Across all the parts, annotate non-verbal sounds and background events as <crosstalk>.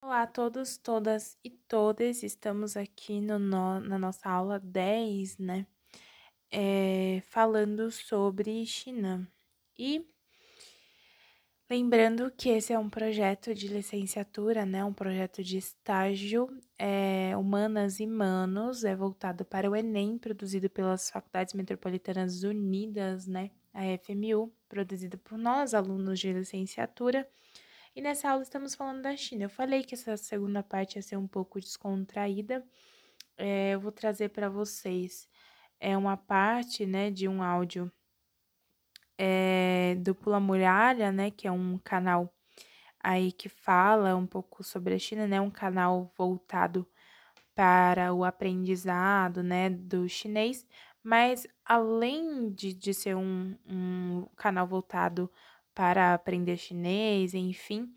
Olá a todos, todas e todes. Estamos aqui no, no- na nossa aula 10, né? É, falando sobre China. E lembrando que esse é um projeto de licenciatura, né? Um projeto de estágio é, Humanas e Manos, é voltado para o Enem, produzido pelas Faculdades Metropolitanas Unidas, né? A FMU, produzido por nós, alunos de licenciatura. E nessa aula estamos falando da China. Eu falei que essa segunda parte ia ser um pouco descontraída. É, eu vou trazer para vocês é uma parte, né, de um áudio é, do Pula Muralha, né, que é um canal aí que fala um pouco sobre a China, né, um canal voltado para o aprendizado, né, do chinês, mas além de, de ser um, um canal voltado para aprender chinês, enfim,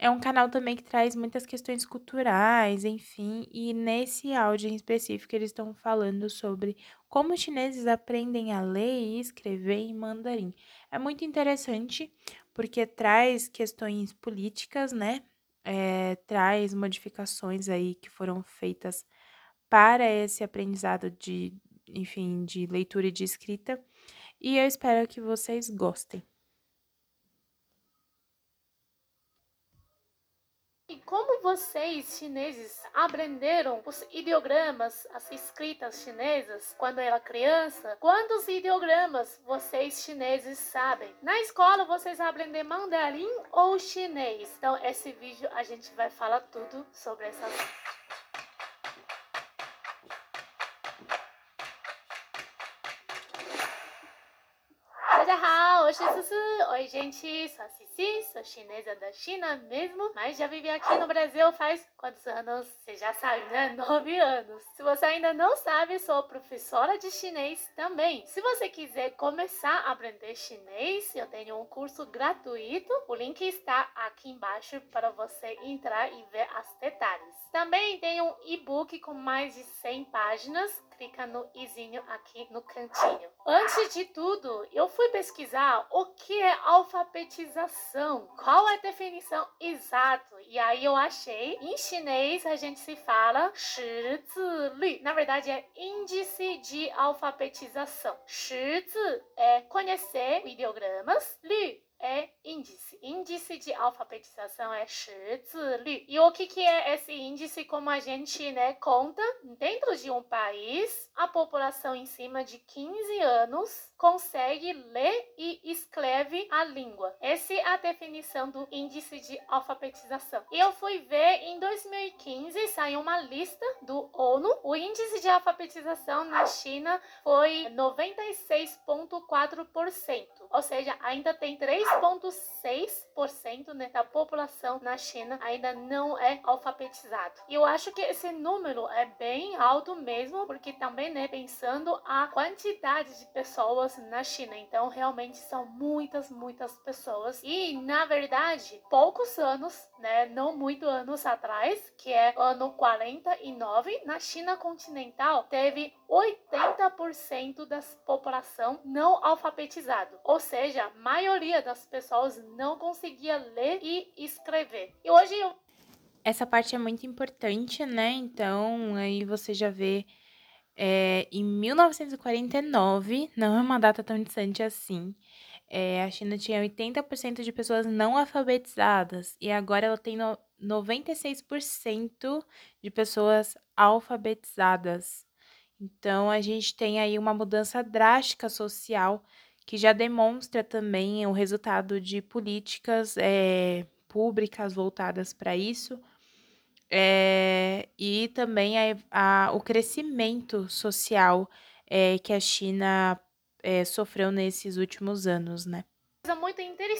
é um canal também que traz muitas questões culturais, enfim, e nesse áudio em específico eles estão falando sobre como os chineses aprendem a ler e escrever em mandarim. É muito interessante porque traz questões políticas, né? É, traz modificações aí que foram feitas para esse aprendizado de, enfim, de leitura e de escrita. E eu espero que vocês gostem. E vocês, chineses, aprenderam os ideogramas, as escritas chinesas quando era criança? Quantos ideogramas vocês, chineses, sabem? Na escola, vocês aprendem mandarim ou chinês? Então, esse vídeo a gente vai falar tudo sobre essas 大 Oi, Oi, gente. Sou a Cici, sou chinesa da China mesmo, mas já vivi aqui no Brasil faz quantos anos? Você já sabe, né? <laughs> Nove anos. Se você ainda não sabe, sou professora de chinês também. Se você quiser começar a aprender chinês, eu tenho um curso gratuito. O link está aqui embaixo para você entrar e ver os detalhes. Também tenho um e-book com mais de 100 páginas fica no izinho aqui no cantinho. Antes de tudo, eu fui pesquisar o que é alfabetização, qual é a definição exata. E aí eu achei, em chinês a gente se fala shizili. Na verdade é índice de alfabetização. Shizi é conhecer ideogramas, li é índice. Índice de alfabetização é 识字率. E o que, que é esse índice? Como a gente né, conta, dentro de um país, a população em cima de 15 anos consegue ler e escreve a língua. Essa é a definição do índice de alfabetização. E eu fui ver em 2015 saiu uma lista do ONU. O índice de alfabetização na China foi 96,4%. Ou seja, ainda tem 3,6% né, da população na China ainda não é alfabetizado. E eu acho que esse número é bem alto mesmo, porque também, né, pensando a quantidade de pessoas na China. Então, realmente são muitas, muitas pessoas. E, na verdade, poucos anos, né, não muito anos atrás, que é ano 49, na China continental, teve 80% da população não alfabetizado. Ou seja, a maioria das pessoas não conseguia ler e escrever. E hoje essa parte é muito importante, né? Então, aí você já vê é, em 1949, não é uma data tão distante assim, é, a China tinha 80% de pessoas não alfabetizadas e agora ela tem no, 96% de pessoas alfabetizadas. Então, a gente tem aí uma mudança drástica social que já demonstra também o resultado de políticas é, públicas voltadas para isso. É, e também a, a, o crescimento social é, que a China é, sofreu nesses últimos anos, né?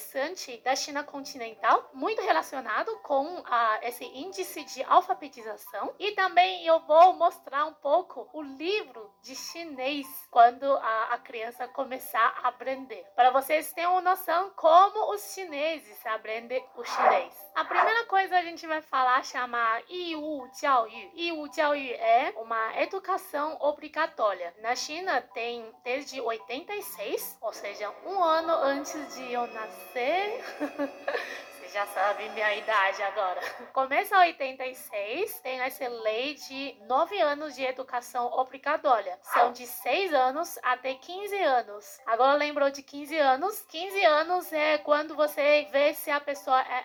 Interessante da China continental, muito relacionado com a, esse índice de alfabetização. E também eu vou mostrar um pouco o livro de chinês quando a, a criança começar a aprender. Para vocês terem uma noção como os chineses aprendem o chinês. A primeira coisa a gente vai falar chama Yiwu Jiaoyu. Yiwu Jiaoyu é uma educação obrigatória. Na China tem desde 86, ou seja, um ano antes de eu nascer. <laughs> Você já sabe minha idade agora. Começa 86, tem essa lei de 9 anos de educação obrigatória. São de 6 anos até 15 anos. Agora lembrou de 15 anos? 15 anos é quando você vê se a pessoa é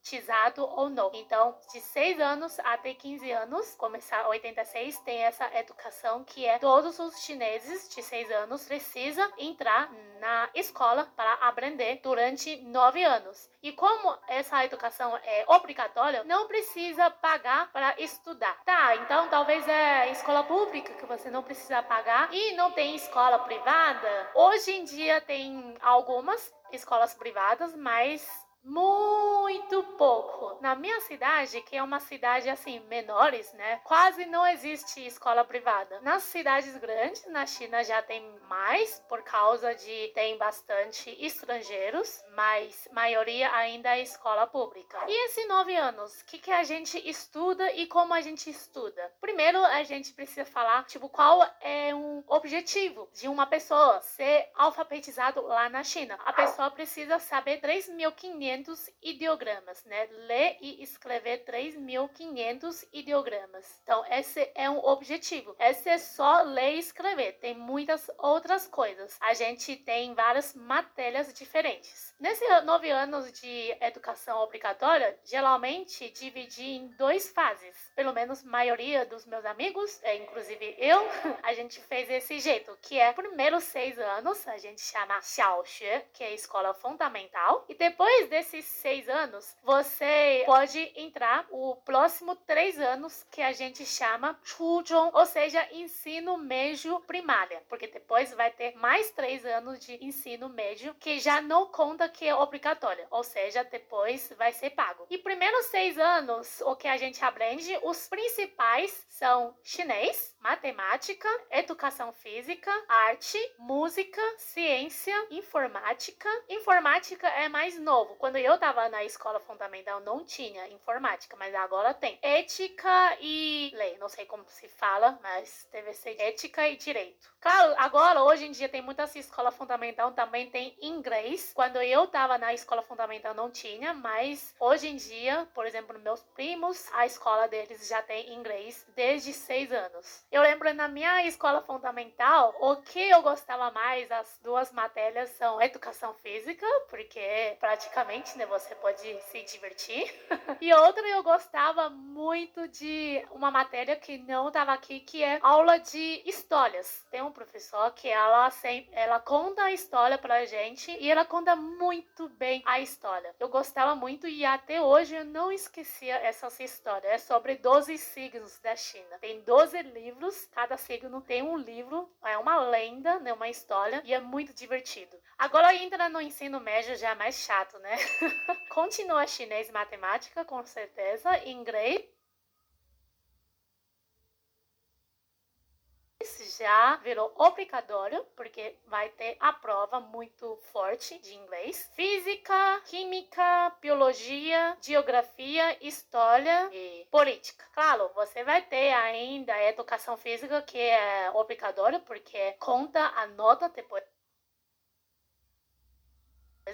alfabetizado ou não. Então, de 6 anos até 15 anos, começar 86, tem essa educação que é todos os chineses de 6 anos precisam entrar na escola para aprender durante 9 anos. E como essa educação é obrigatória, não precisa pagar para estudar. Tá, então talvez é escola pública que você não precisa pagar e não tem escola privada. Hoje em dia tem algumas escolas privadas, mas muito pouco. Na minha cidade, que é uma cidade assim, menores, né? Quase não existe escola privada. Nas cidades grandes, na China já tem mais, por causa de tem bastante estrangeiros, mas maioria ainda é escola pública. E esses nove anos, o que, que a gente estuda e como a gente estuda? Primeiro, a gente precisa falar, tipo, qual é um objetivo de uma pessoa ser alfabetizado lá na China. A pessoa precisa saber 3.500 3.500 ideogramas, né? Ler e escrever 3.500 ideogramas. Então, esse é um objetivo. Esse é só ler e escrever. Tem muitas outras coisas. A gente tem várias matérias diferentes. Nesses nove anos de educação obrigatória, geralmente dividi em duas fases. Pelo menos a maioria dos meus amigos, é, inclusive eu, <laughs> a gente fez esse jeito, que é primeiros seis anos, a gente chama Xiaoxue, que é escola fundamental, e depois de desses seis anos, você pode entrar o próximo três anos que a gente chama Chuzhong, ou seja, ensino médio primária, porque depois vai ter mais três anos de ensino médio que já não conta que é obrigatório, ou seja, depois vai ser pago. E primeiros seis anos, o que a gente aprende, os principais são chinês, matemática, educação física, arte, música, ciência, informática. Informática é mais novo. Quando eu tava na escola fundamental não tinha informática, mas agora tem. Ética e lei, não sei como se fala, mas deve ser ética e direito. Claro, agora hoje em dia tem muitas escolas fundamental também tem inglês. Quando eu tava na escola fundamental não tinha, mas hoje em dia, por exemplo, meus primos, a escola deles já tem inglês desde seis anos. Eu lembro na minha escola fundamental, o que eu gostava mais, as duas matérias são educação física, porque praticamente, né, você pode se divertir. <laughs> e outra eu gostava muito de uma matéria que não estava aqui, que é aula de histórias. Tem um professor que ela sempre, ela conta a história pra gente e ela conta muito bem a história. Eu gostava muito e até hoje eu não esquecia essas histórias. É sobre 12 signos da China. Tem 12 livros livros, cada signo tem um livro, é uma lenda, né, uma história, e é muito divertido. Agora entra no ensino médio já é mais chato, né? <laughs> <laughs> Continua chinês matemática, com certeza, inglês já virou obrigatório, porque vai ter a prova muito forte de inglês. Física, química, biologia, geografia, história e política. Claro, você vai ter ainda a educação física, que é obrigatório, porque conta a nota depois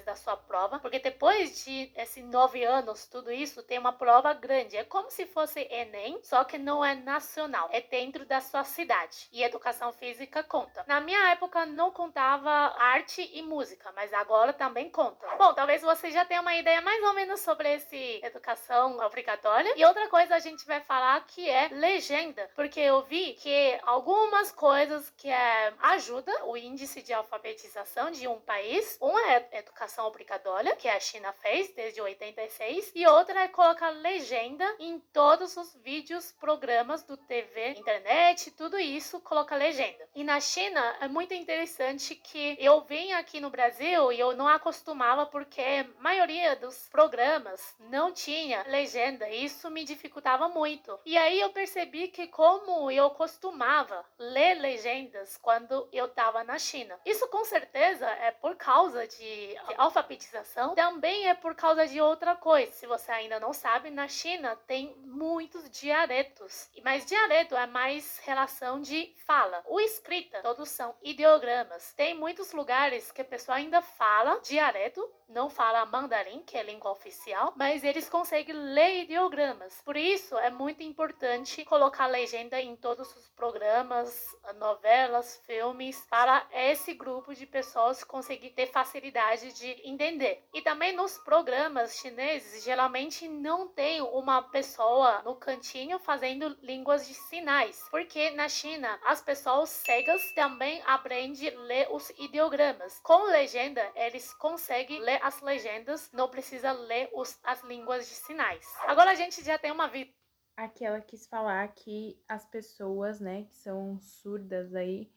da sua prova, porque depois de esses nove anos, tudo isso tem uma prova grande. É como se fosse Enem, só que não é nacional, é dentro da sua cidade. E educação física conta. Na minha época não contava arte e música, mas agora também conta. Bom, talvez você já tenha uma ideia mais ou menos sobre esse educação obrigatória. E outra coisa a gente vai falar que é legenda, porque eu vi que algumas coisas que é, ajuda o índice de alfabetização de um país, uma é educação educação obrigatória, que a China fez desde 86, e outra é colocar legenda em todos os vídeos, programas do TV, internet, tudo isso coloca legenda. E na China é muito interessante que eu venho aqui no Brasil e eu não acostumava porque a maioria dos programas não tinha legenda, e isso me dificultava muito. E aí eu percebi que como eu costumava ler legendas quando eu estava na China. Isso com certeza é por causa de alfabetização também é por causa de outra coisa. Se você ainda não sabe, na China tem muitos dialetos, mas dialeto é mais relação de fala. O escrita, todos são ideogramas. Tem muitos lugares que a pessoa ainda fala dialeto não fala mandarim, que é a língua oficial, mas eles conseguem ler ideogramas. Por isso é muito importante colocar legenda em todos os programas, novelas, filmes, para esse grupo de pessoas conseguir ter facilidade de entender. E também nos programas chineses, geralmente não tem uma pessoa no cantinho fazendo línguas de sinais, porque na China as pessoas cegas também aprendem a ler os ideogramas. Com legenda, eles conseguem ler as legendas, não precisa ler os, as línguas de sinais. Agora a gente já tem uma vida. Aqui ela quis falar que as pessoas, né, que são surdas aí,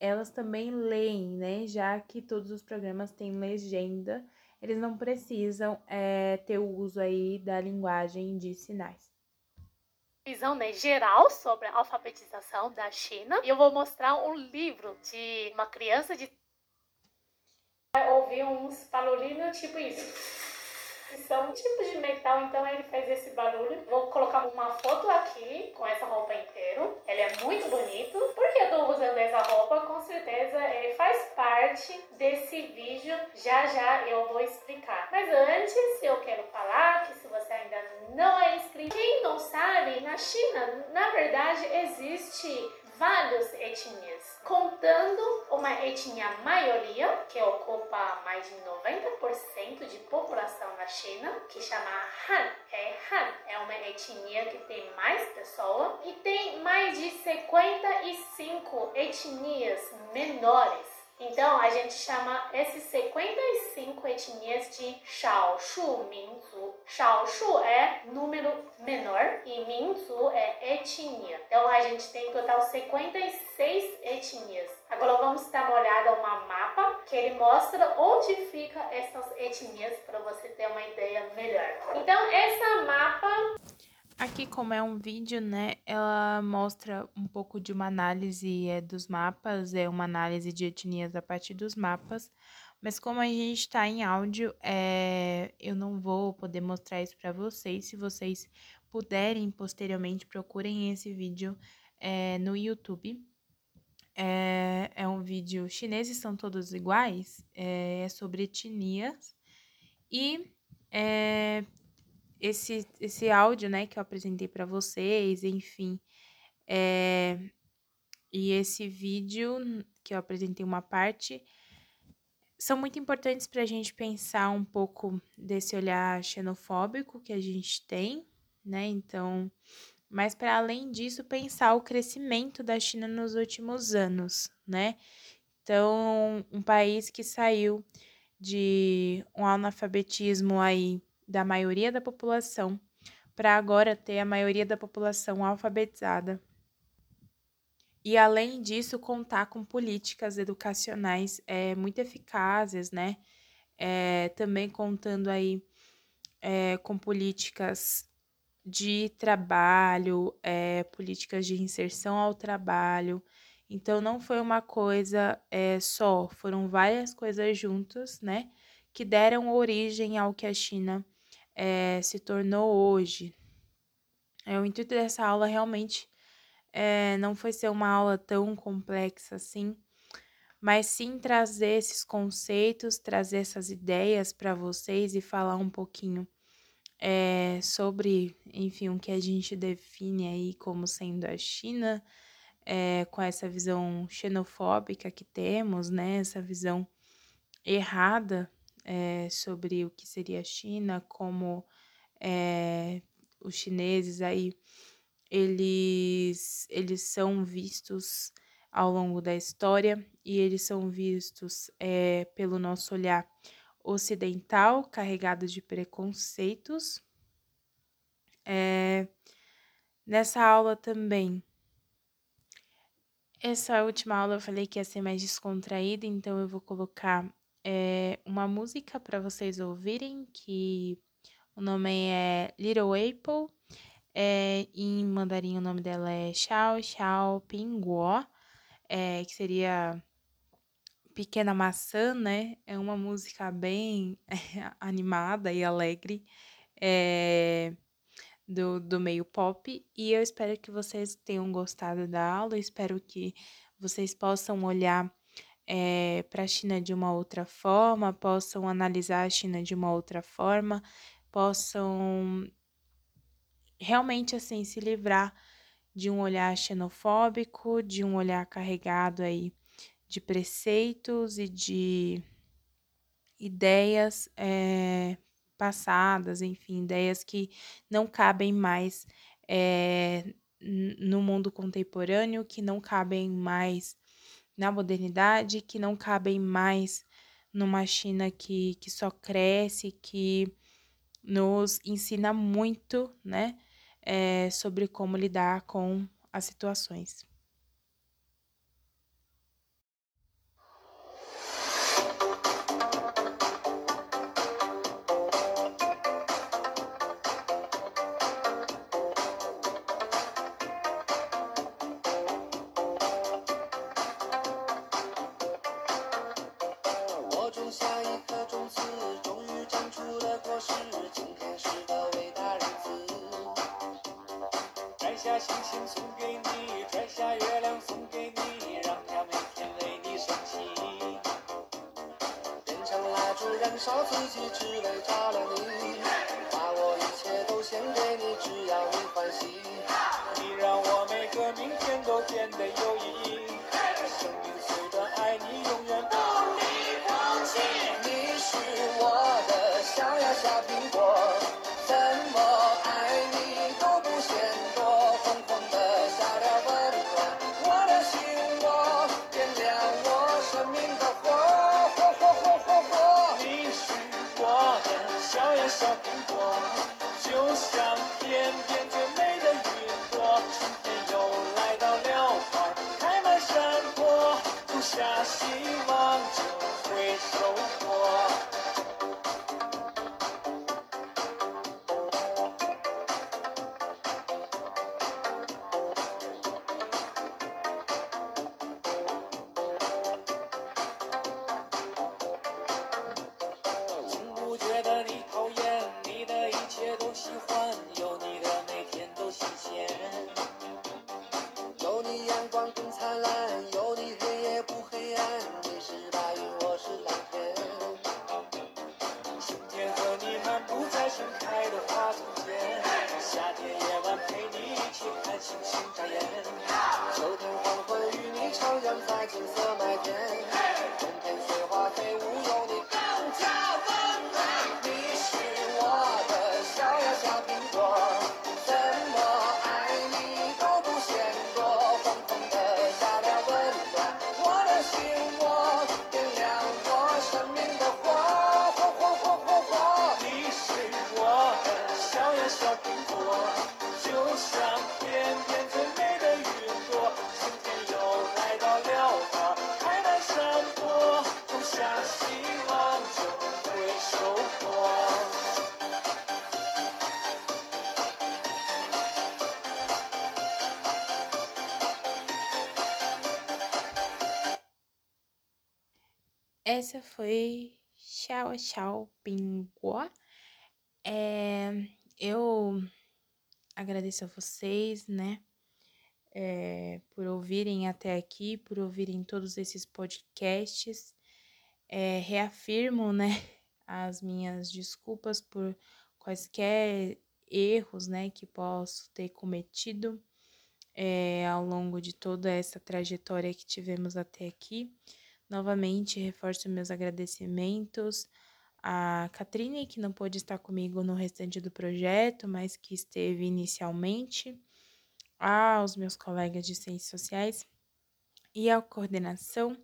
elas também leem, né? Já que todos os programas têm legenda, eles não precisam é, ter o uso aí da linguagem de sinais. Visão né, geral sobre a alfabetização da China. E eu vou mostrar um livro de uma criança de ouvir uns barulhinhos tipo isso que são tipos de metal, então ele fez esse barulho. Vou colocar uma foto aqui com essa roupa inteira. Ele é muito bonito. Por que eu tô usando essa roupa? Com certeza ele faz parte desse vídeo. Já já eu vou explicar. Mas antes eu quero falar que se você ainda não é inscrito, quem não sabe, na China, na verdade, existe várias etnias, contando uma etnia maioria, que ocupa mais de 90% de população na China, que chama Han. É Han, é uma etnia que tem mais pessoas e tem mais de 55 etnias menores então, a gente chama esses 55 etnias de Shaoshu Minzu. Shaoshu é número menor e Minzu é etnia. Então, a gente tem total 56 etnias. Agora vamos dar uma olhada no mapa que ele mostra onde fica essas etnias para você ter uma ideia melhor. Então, essa mapa Aqui, como é um vídeo, né, ela mostra um pouco de uma análise é, dos mapas, é uma análise de etnias a partir dos mapas, mas como a gente está em áudio, é, eu não vou poder mostrar isso para vocês. Se vocês puderem, posteriormente, procurem esse vídeo é, no YouTube. É, é um vídeo chineses são todos iguais, é, é sobre etnias e é, esse, esse áudio, né, que eu apresentei para vocês, enfim, é, e esse vídeo que eu apresentei uma parte, são muito importantes para a gente pensar um pouco desse olhar xenofóbico que a gente tem, né? Então, mas para além disso, pensar o crescimento da China nos últimos anos, né? Então, um país que saiu de um analfabetismo aí da maioria da população para agora ter a maioria da população alfabetizada. E além disso, contar com políticas educacionais é, muito eficazes, né? É, também contando aí é, com políticas de trabalho, é, políticas de inserção ao trabalho. Então, não foi uma coisa é, só, foram várias coisas juntas, né? Que deram origem ao que a China é, se tornou hoje. É, o intuito dessa aula realmente é, não foi ser uma aula tão complexa assim, mas sim trazer esses conceitos, trazer essas ideias para vocês e falar um pouquinho é, sobre, enfim, o que a gente define aí como sendo a China, é, com essa visão xenofóbica que temos, né? Essa visão errada é, sobre o que seria a China, como é, os chineses aí eles, eles são vistos ao longo da história e eles são vistos é, pelo nosso olhar ocidental, carregado de preconceitos. É, nessa aula também, essa última aula eu falei que ia ser mais descontraída, então eu vou colocar é uma música para vocês ouvirem, que o nome é Little Apple. É, em mandarim o nome dela é Xiao Xiao Pinguo, é, que seria Pequena Maçã, né? É uma música bem <laughs> animada e alegre é, do, do meio pop. E eu espero que vocês tenham gostado da aula, espero que vocês possam olhar é, para a China de uma outra forma, possam analisar a China de uma outra forma, possam realmente assim se livrar de um olhar xenofóbico, de um olhar carregado aí de preceitos e de ideias é, passadas, enfim, ideias que não cabem mais é, no mundo contemporâneo, que não cabem mais na modernidade, que não cabem mais numa China que, que só cresce, que nos ensina muito, né, é, sobre como lidar com as situações. 星星送给你，摘下月亮送给你，让它每天为你升起。变成蜡烛燃烧自己，只为照亮你。把我一切都献给你，只要你欢喜。你让我每个明天都变得有意义。I'm fighting for. Essa foi Tchau, tchau, Pingua. É, eu agradeço a vocês, né? É, por ouvirem até aqui, por ouvirem todos esses podcasts. É, reafirmo, né, <laughs> as minhas desculpas por quaisquer erros, né, que posso ter cometido é, ao longo de toda essa trajetória que tivemos até aqui. Novamente, reforço meus agradecimentos à Catrine, que não pôde estar comigo no restante do projeto, mas que esteve inicialmente, aos meus colegas de Ciências Sociais e à coordenação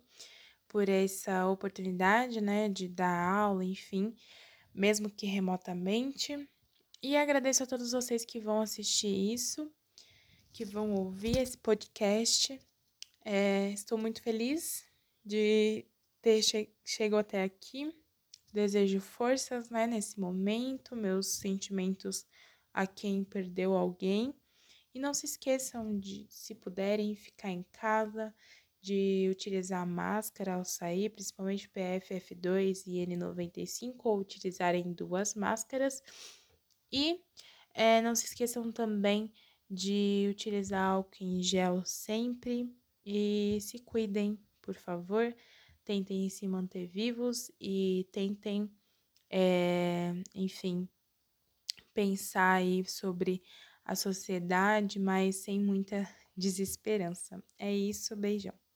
por essa oportunidade, né, de dar aula, enfim, mesmo que remotamente. E agradeço a todos vocês que vão assistir isso, que vão ouvir esse podcast. É, estou muito feliz de ter che chegado até aqui. Desejo forças né, nesse momento, meus sentimentos a quem perdeu alguém. E não se esqueçam de, se puderem, ficar em casa, de utilizar máscara ao sair, principalmente PFF2 e N95, ou utilizarem duas máscaras. E é, não se esqueçam também de utilizar álcool em gel sempre e se cuidem por favor. tentem se manter vivos e tentem, é, enfim, pensar aí sobre a sociedade, mas sem muita desesperança. É isso, beijão.